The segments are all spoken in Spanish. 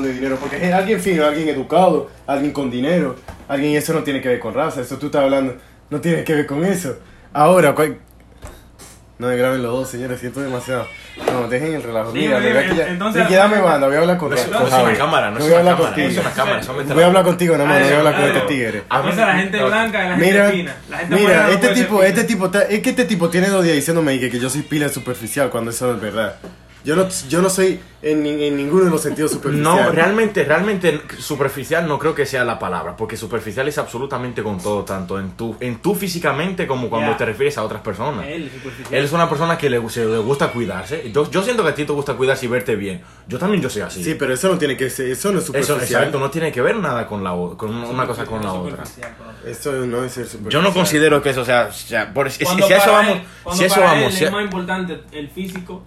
hablando de dinero, porque es alguien fino, alguien educado, alguien con dinero, alguien eso no tiene que ver con raza, eso tú estás hablando, no tiene que ver con eso. Ahora, cual- no me graben los dos, señores, siento demasiado. No, dejen el relajo. Dime, Mira, dime, ¿verdad que ya, entonces- Ricky, dame banda, voy a hablar con, No es, no es Javi. una cámara, no voy es a una hablar cámara, contigo. no es una cámara. eso mételo. Voy a hablar contigo, nada más, no voy a hablar con este tigre. A la gente blanca y la gente Mira, fina. La gente morena mira, este ser tipo, este tipo, está- es que este tipo tiene dos días diciéndome que, que yo soy pila superficial cuando eso es verdad. Yo no, yo no soy en, en ninguno de los sentidos superficial. No, realmente, realmente superficial no creo que sea la palabra, porque superficial es absolutamente con todo, tanto en tú, en tú físicamente como cuando Ya. te refieres a otras personas. Él, superficial. Él es una persona que le, se- le gusta cuidarse. Yo, yo siento que a ti te gusta cuidarse y verte bien. Yo también yo soy así. Sí, pero eso no tiene que ser, eso no es Eso, superficial. exacto, no tiene que ver nada con, la, con una cosa con la otra. Eso no es ser superficial. Yo no considero que eso sea... o sea, por- si, Cuando si a eso vamos... él- cuando Si eso vamos... él si a- es más importante el físico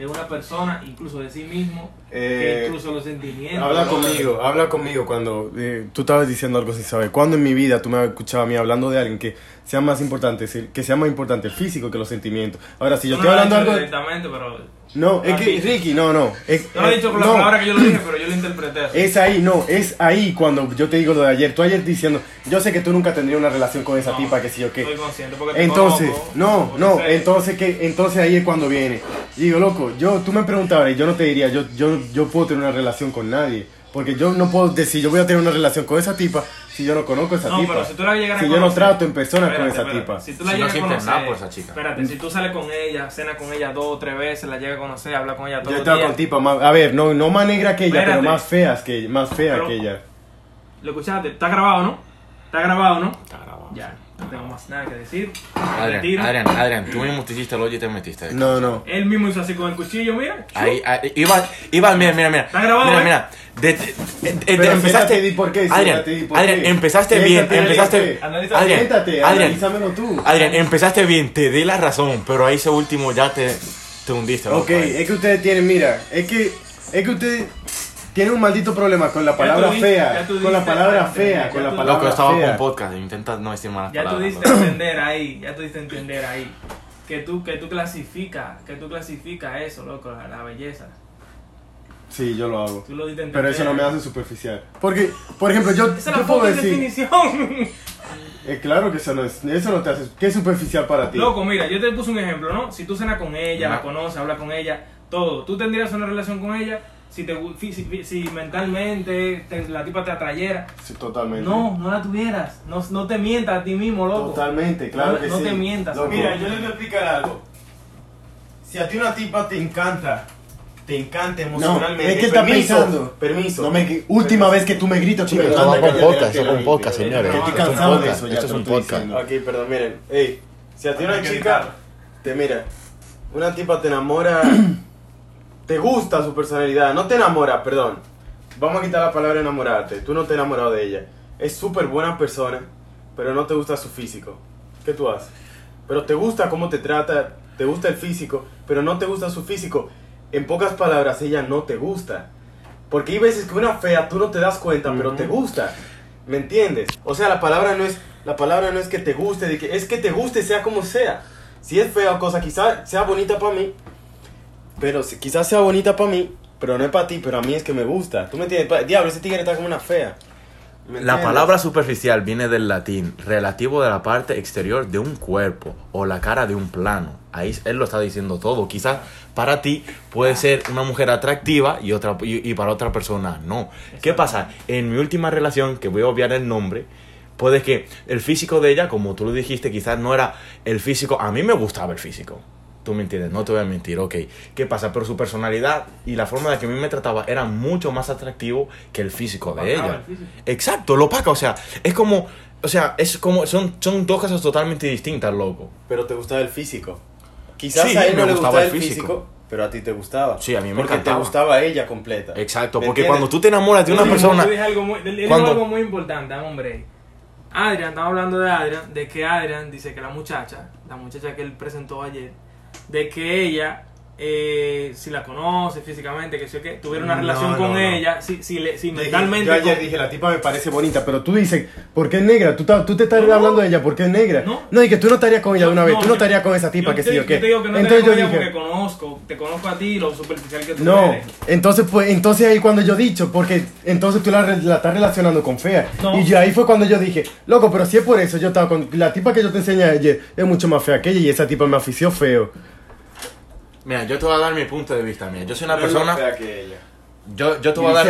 de una persona, incluso de sí mismo, Eh, que incluso los sentimientos. Habla ¿no? conmigo, habla conmigo cuando eh, tú estabas diciendo algo sin saber. ¿Cuándo en mi vida tú me has escuchado a mí hablando de alguien que sea más importante, que sea más importante el físico que los sentimientos? Ahora, si yo estoy no lo hablando algo... directamente, pero. No, es que. Ricky, no, no. Es, Yo lo he dicho con la no. palabra que yo lo dije, pero yo lo interpreté así. Es ahí, no, es ahí cuando yo te digo lo de ayer. Tú ayer diciendo, yo sé que tú nunca tendrías una relación con esa No, tipa, que sí o qué. Estoy consciente porque te Entonces, conozco, no, no, entonces que entonces ahí es cuando viene. Y digo, loco, yo tú me preguntabas y yo no te diría, yo yo yo puedo tener una relación con nadie, porque yo no puedo decir, yo voy a tener una relación con esa tipa si yo no conozco a esa No, tipa. pero si tú la llegaras si a yo no conocer- trato en persona con Espérate, esa espérate. tipa. Si tú la Si no llegas a sientes conocer, nada por esa chica. Espérate, si tú sales con ella, cenas con ella dos o tres veces, la llegas a conocer, hablas con ella Yo los estado días. con tipas más, a ver, no no más negra que ella, pero Espérate. más feas que más fea Pero- que ella. ¿Lo escuchaste? ¿Está grabado, no? ¿Está grabado, no? Está grabado. Ya, no tengo más nada que decir. Adrián. Adrián, Adrián, tú mismo te hiciste el hoyo y te metiste. No, no. Él mismo hizo así con el cuchillo, mira. Ahí, ahí, iba, iba, mira, mira, mira. Está grabado, Mira, ¿eh? mira. De- de- de- de- Pero empezaste. di por qué, Adrián, siéntate di por Adrián, qué. empezaste bien, Siéntate empezaste. Analiza- Adrián, Siéntate, Adrián, analízamelo tú. Adrián, empezaste bien, te di la razón, pero ahí ese último ya te, te hundiste. loco, Ok, es que ustedes tienen, mira, es que es que ustedes tienen un maldito problema con la palabra tú diste- fea, ya tú con la diste- palabra ya fea, tú- con la ya tú- palabra Loco, estaba con podcast, intenta no decir malas Ya tú palabras. diste a loco. entender ahí, ya tú diste entender ahí. Que tú, que tú clasificas, que tú clasificas eso, loco, la, la belleza. Sí, yo lo hago. Tú lo diste a entender. Pero eso no me hace superficial. Porque, por ejemplo, yo, Esa es yo la puedo decir, definición. eh, claro que eso no es, eso no te hace, ¿qué es superficial para ti? Loco, mira, yo te puse un ejemplo, ¿no? Si tú cenas con ella, la No. conoces, hablas con ella, todo. ¿Tú tendrías una relación con ella si, te, si, si mentalmente te- la tipa te atrayera? Sí, totalmente. No, no la tuvieras. No, no te mientas a ti mismo, loco. Totalmente, claro No- que no sí. te mientas, Loco. Mira, yo les voy a explicar algo. Si a ti una tipa te encanta, te encanta emocionalmente. es que está permiso, pensando. Permiso. No me, última vez que tú me gritas, tú me Esto anda va con podcast, lo con podcast, señores. Estoy cansado de eso, ya esto es un podcast. Aquí, perdón, miren. Ey, si a ti una chica te mira, una tipa te enamora, te gusta su personalidad, no te enamora, perdón. Vamos a quitar la palabra enamorarte. Tú no te has enamorado de ella. Es súper buena persona, pero no te gusta su físico. ¿Qué tú haces? Pero te gusta cómo te trata, te gusta el físico, pero no te gusta su físico. En pocas palabras, ella no te gusta. Porque hay veces que una fea tú no te das cuenta, pero te gusta. ¿Me entiendes? O sea, la palabra no es la palabra no es que te guste, de que es que te guste sea como sea. Si es fea o cosa, quizás sea bonita para mí, pero si- quizás sea bonita para mí, pero no es para ti, pero a mí es que me gusta. ¿Tú me entiendes? Diablo, ese tigre está como una fea. ¿Me La palabra superficial viene del latín, relativo de la parte exterior de un cuerpo o la cara de un plano. Ahí él lo está diciendo todo. Quizás para ti puede ser una mujer atractiva y, otra, y, y para otra persona no. ¿Qué pasa? En mi última relación, que voy a obviar el nombre, puede que el físico de ella, como tú lo dijiste, quizás no era el físico. A mí me gustaba el físico. Tú me entiendes, no te voy a mentir, ok. ¿Qué pasa? Pero su personalidad y la forma de que a mí me trataba era mucho más atractivo que el físico de ella. el físico. Exacto, lo opaca, o sea, es como, o sea, es como, son, son dos cosas totalmente distintas, loco. Pero te gustaba el físico. Quizás Sí, a él me le gustaba gustaba el físico. físico, pero a ti te gustaba. Sí, a mí me Porque encantaba. te gustaba ella completa. Exacto, ¿Me porque entiendes? cuando tú te enamoras de una persona, tú dijo algo muy, él dijo cuando- algo muy importante, un break. Adrian, estamos hablando de Adrian, de que Adrian dice que la muchacha, la muchacha que él presentó ayer, de que ella eh, si la conoce físicamente, que sé qué, tuviera una No, relación no, con no. ella, si, si, le, si Yo mentalmente... Yo ayer con- dije, la tipa me parece bonita, pero tú dices, ¿por qué es negra? Tú, tú te estás hablando de ella, ¿por qué es negra? No. y que tú no estarías con ella de una vez, tú no yo- estarías con esa tipa, yo que sí o yo qué. te digo que no Entonces yo porque dije, conozco, te conozco a ti, lo superficial que tú no, eres. entonces pues, entonces ahí cuando yo he dicho, porque entonces tú la, la estás relacionando con fea. No. Y yo ahí fue cuando yo dije, loco, pero si es por eso, yo estaba con, la tipa que yo te enseñé ayer es mucho más fea que ella y esa tipa me afició feo. Mira, yo te voy a dar mi punto de vista. Mira, yo soy una No es persona. más fea que ella. Yo, yo te voy a dar.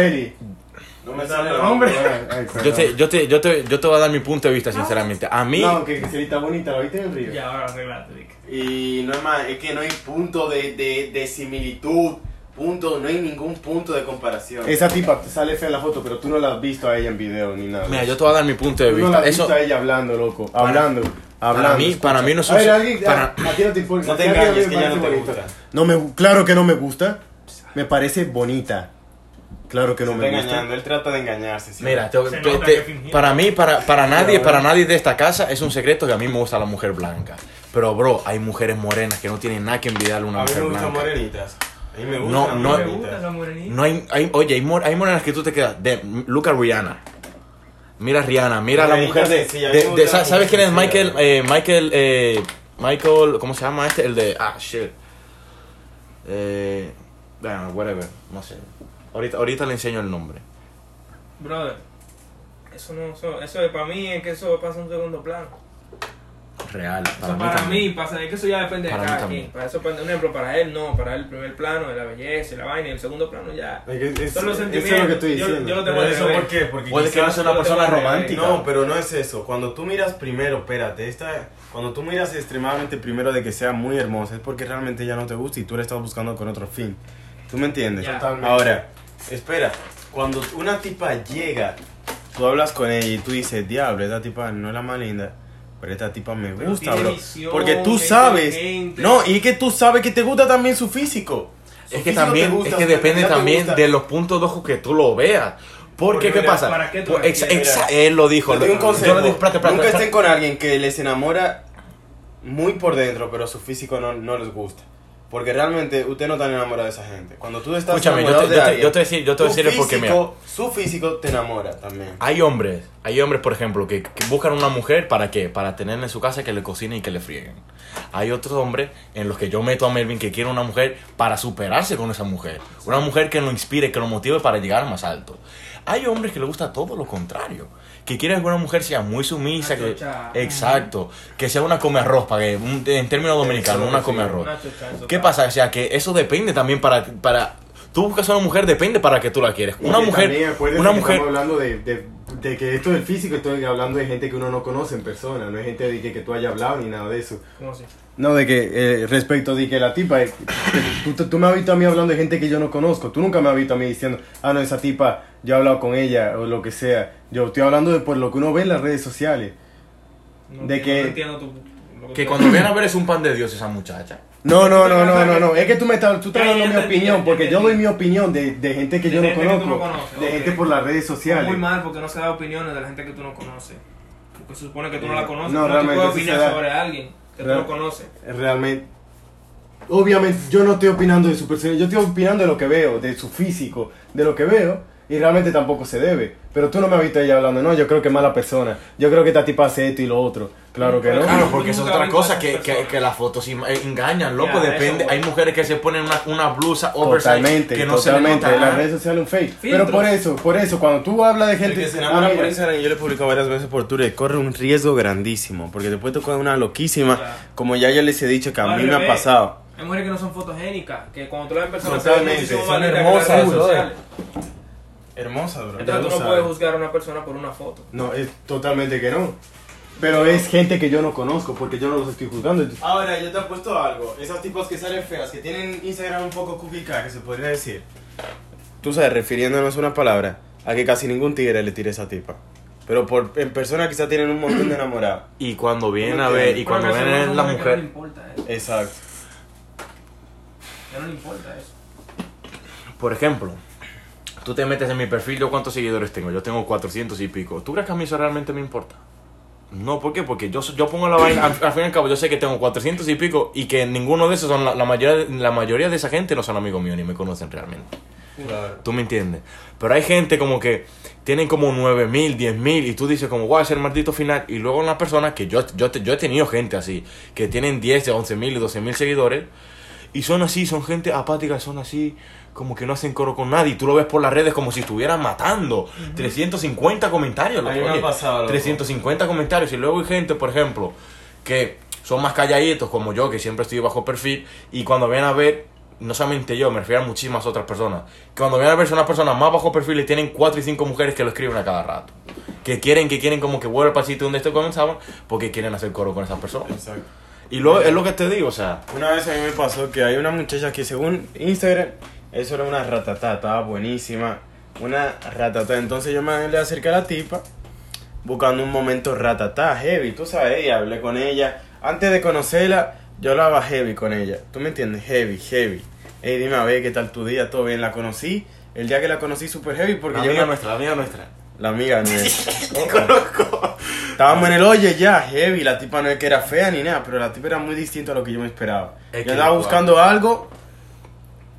No me sale el nombre. Yo te, yo, te, yo, te, yo te voy a dar mi punto de vista, sinceramente. A mí. No, que Griseli está bonita, ¿la viste en el río? Ya, ahora arreglate. Y no es más, es que no hay punto de, de, de similitud, punto, no hay ningún punto de comparación. Esa tipa te sale fea en la foto, pero tú no la has visto a ella en video ni nada. Mira, yo te voy a dar mi punto de Tú no la vista. has Eso. visto a ella hablando, loco. Hablando. Hablando. para mí- para mí no es un- A ver, alguien. para- a, a ti no te importa. No te a a mí engañes, que ya no te gusta. No me, claro que no me gusta. Me parece bonita. Claro que no Se me está gusta. engañando, él trata de engañarse. ¿sí? Mira, te- te- te- para mí, para, para nadie, para nadie de esta casa es un secreto que a mí me gusta la mujer blanca. Pero, bro, hay mujeres morenas que no tienen nada que envidiarle a una a mí mujer me gustan blanca. morenitas. A mí me gustan No, no- Me gusta morenitas. No hay, hay oye, hay, mor- hay morenas que tú te quedas. De, Luca Rihanna. Mira a Rihanna, mira a la mujer de, mí de- de- ¿Sabes quién es Michael? Eh, Michael, eh, Michael, ¿cómo se llama este? El de, ah, shit. Eh, bueno, whatever, no sé. Ahorita, ahorita le enseño el nombre. Brother, eso no, eso, eso es para mí es que eso pasa en un segundo plano. Real, Eso para, para, mí, también. mí pasa, es que eso ya depende de Para mí cada quien. Para eso, un ejemplo, para él no, para él el primer plano es la belleza y la vaina y el segundo plano ya. Es es- Son los eso Eso sentimientos. es lo que estoy Yo- diciendo. yo lo tengo Pero eso por qué? Porque Puede que no sea una yo persona romántica. No, pero no es eso. Cuando tú miras primero, espérate, esta, cuando tú miras extremadamente primero de que sea muy hermosa, es porque realmente ya no te gusta y tú la estás buscando con otro fin. ¿Tú me entiendes? Totalmente. Ahora, espera, cuando una tipa llega, tú hablas con ella y tú dices, diablo, esta tipa no es la más linda. Pero esta tipa me Pero gusta, bro. visión, Porque tú es sabes. No, y es que tú sabes que te gusta también su físico. Su Es que te también, gusta, es que depende te también de los puntos de ojo que tú lo veas. Porque, Porque, ¿qué mira, pasa? ¿para qué tú Pues, exa- exa- él lo dijo. Te doy un lo- consejo. yo lo dije, espérate, espérate, Nunca espérate. estén con alguien que les enamora muy por dentro, pero su físico no, no les gusta. Porque realmente usted no está enamorado de esa gente. Cuando tú estás Escúchame, yo enamorado te- de yo te- alguien, yo te decir- yo te voy a tu decir porque, mira. Su físico te enamora también. Hay hombres, hay hombres, por ejemplo, que, que buscan una mujer para qué? Para tenerla en su casa que le cocinen y que le frieguen. Hay otros hombres en los que yo meto a Melvin que quiere una mujer para superarse con esa mujer. Una mujer que lo inspire, que lo motive para llegar más alto. Hay hombres que le gusta todo lo contrario. Que quieren que una mujer sea muy sumisa. Que, exacto. Que sea una come arroz, para que, un- en términos dominicanos, una come arroz. ¿Qué pasa? O sea, que eso depende también para... para Tú buscas a una mujer, depende para que tú la quieres. Y Una mujer, también una mujer, Estamos hablando de, de, de que esto del físico, estoy hablando de gente que uno no conoce en persona, no es gente de que, que tú hayas hablado ni nada de eso. ¿Cómo así? No, de que eh, respecto de que la tipa, eh, tú, tú- tú me has visto a mí hablando de gente que yo no conozco, tú nunca me has visto a mí diciendo, ah, no, esa tipa, yo he hablado con ella o lo que sea. Yo estoy hablando de por lo que uno ve en las redes sociales. No De que- no entiendo tu- que cuando vienen a ver es un pan de Dios esa muchacha. No, no, no, no, no, no, es que tú me estás, tú estás dando mi opinión, porque yo doy mi opinión de, de gente que De yo no gente que tú conozco, no conoces, de gente por las redes sociales. Muy mal porque no se da opiniones de la gente que tú no conoces. Porque se supone que tú no la conoces. No, realmente puedes opinar sobre alguien que Real- tú no conoces. realmente obviamente yo no estoy opinando de su personalidad yo estoy opinando de lo que veo de su físico de lo que veo y realmente tampoco se debe pero tú no me has visto ella hablando no yo creo que es mala persona yo creo que esta tipa hace esto y lo otro claro que no Claro, porque eso es otra cosa que, que, que las fotos eh, engañan, loco, Ya, depende. eso, Hay mujeres que se ponen una, una blusa oversize totalmente que no totalmente se le en las redes sociales un fake Filtros. pero por eso por eso cuando tú hablas de gente que se Ah, enamora mira, por Instagram, yo le he publicado varias veces por Twitter, corre un riesgo grandísimo. Porque después te coge una loquísima, Ya. como ya yo les he dicho que a Al mí me ha pasado. Hay mujeres que no son fotogénicas, que cuando tú la ves en persona son las hermosas, redes brother. sociales. Hermosa, bro. Entonces tú no puedes juzgar a una persona por una foto. no es totalmente que no pero es gente que yo no conozco porque yo no los estoy juzgando Ahora, yo te he puesto algo. Esas tipos que salen feas, que tienen Instagram un poco cookie que se podría decir. Tú sabes, refiriéndonos una palabra, a que casi ningún tigre le tire a esa tipa. Pero por, en persona quizá tienen un montón de enamorados. Y cuando vienen No a ver, y cuando vienen son la que No le mujer. importa eso. Exacto. Ya no le importa eso. Por ejemplo, tú te metes en mi perfil, yo cuántos seguidores tengo, yo tengo 400 y pico. ¿Tú crees que a mí eso realmente me importa? No, ¿por qué? Porque yo, yo pongo la vaina, al, al fin y al cabo, yo sé que tengo 400 y pico y que ninguno de esos son, la, la mayoría, la mayoría de esa gente no son amigos míos ni me conocen realmente. Claro. ¿Tú me entiendes? Pero hay gente como que tienen como 9 mil, 10 mil y tú dices como, a ser el maldito final. Y luego una persona que yo, yo, te- yo he tenido gente así, que tienen 10, 11 mil y 12 mil seguidores y son así, son gente apática, son así, como que no hacen coro con nadie. Y tú lo ves por las redes como si estuvieran matando. 350 comentarios. A mí me ha pasado, loco. 350 comentarios. Y luego hay gente, por ejemplo, que son más calladitos como yo, que siempre estoy bajo perfil. Y cuando vienen a ver, no solamente yo, me refiero a muchísimas otras personas. Que cuando vienen a ver son unas personas más bajo perfil y tienen 4 y 5 mujeres que lo escriben a cada rato. Que quieren, que quieren como que vuelva al sitio donde esto comenzaban porque quieren hacer coro con esas personas. Exacto. Y luego es lo que te digo, o sea, Una vez a mí me pasó que hay una muchacha que según Instagram, eso era una ratatá, estaba buenísima. Una ratatá. Entonces yo me le acerqué a la tipa buscando un momento ratatá, heavy. Tú sabes, y hablé con ella. Antes de conocerla, yo hablaba heavy con ella. ¿Tú me entiendes? Heavy, heavy. Ey, dime a ver qué tal tu día, todo bien. La conocí. El día que la conocí, super heavy porque la yo amiga me- nuestra, la amiga nuestra. La amiga nuestra. Estábamos en el oye ya, heavy. La tipa no es que era fea ni nada, pero la tipa era muy distinta a lo que yo me esperaba. Es yo andaba igual. buscando algo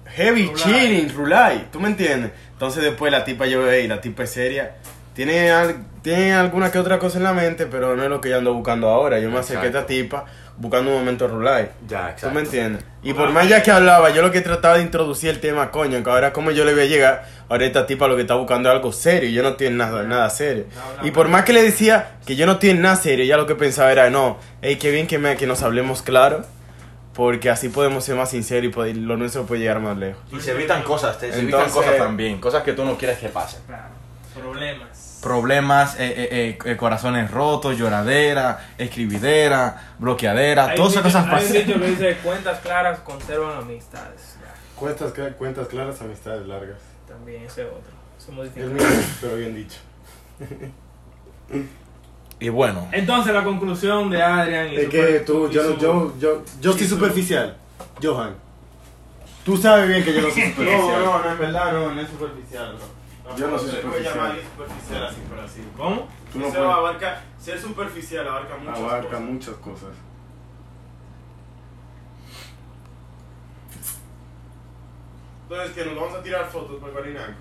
heavy, Rulay. chilling, rulay. ¿Tú me entiendes? Entonces después la tipa yo veía y la tipa es seria. Tiene, al- tiene alguna que otra cosa en la mente, pero no es lo que yo ando buscando ahora. Yo me acerqué a esta tipa buscando un momento rulay. Ya, ¿Tú me entiendes? Y por más ya que hablaba, yo lo que trataba de introducir el tema, coño, que ahora como yo le voy a llegar, ahora esta tipa lo que está buscando es algo serio, y yo no tiene nada, nada serio. Y por más que le decía que yo no tiene nada serio, ella lo que pensaba era, no, hey, qué bien que, me, que nos hablemos claro, porque así podemos ser más sinceros y poder- lo nuestro puede llegar más lejos. Y se evitan cosas, te- se evitan cosas también, cosas que tú no quieres que pasen. Claro. Problemas. Problemas, eh, eh, eh, corazones rotos, lloradera, escribidera, bloqueadera, Hay todas esas cosas dicho- hay un pasan. dicho que dice cuentas claras conservan amistades. Ya, Cuentas, cuentas claras, amistades largas. también ese otro. Eso Es pero bien dicho. Y bueno, Entonces la conclusión de Adrian y Es que tú, yo, su- yo, yo, yo y estoy su- superficial. Johan. Tú sabes bien que yo no soy superficial. no, no, es verdad, no, no es superficial, Yo no soy Se puede superficial. llamar superficial así por así. ¿Cómo? Tú no Eso puedes- abarca, ser superficial abarca muchas Abarca cosas. muchas cosas. Entonces, que nos vamos a tirar fotos por Guarinaco.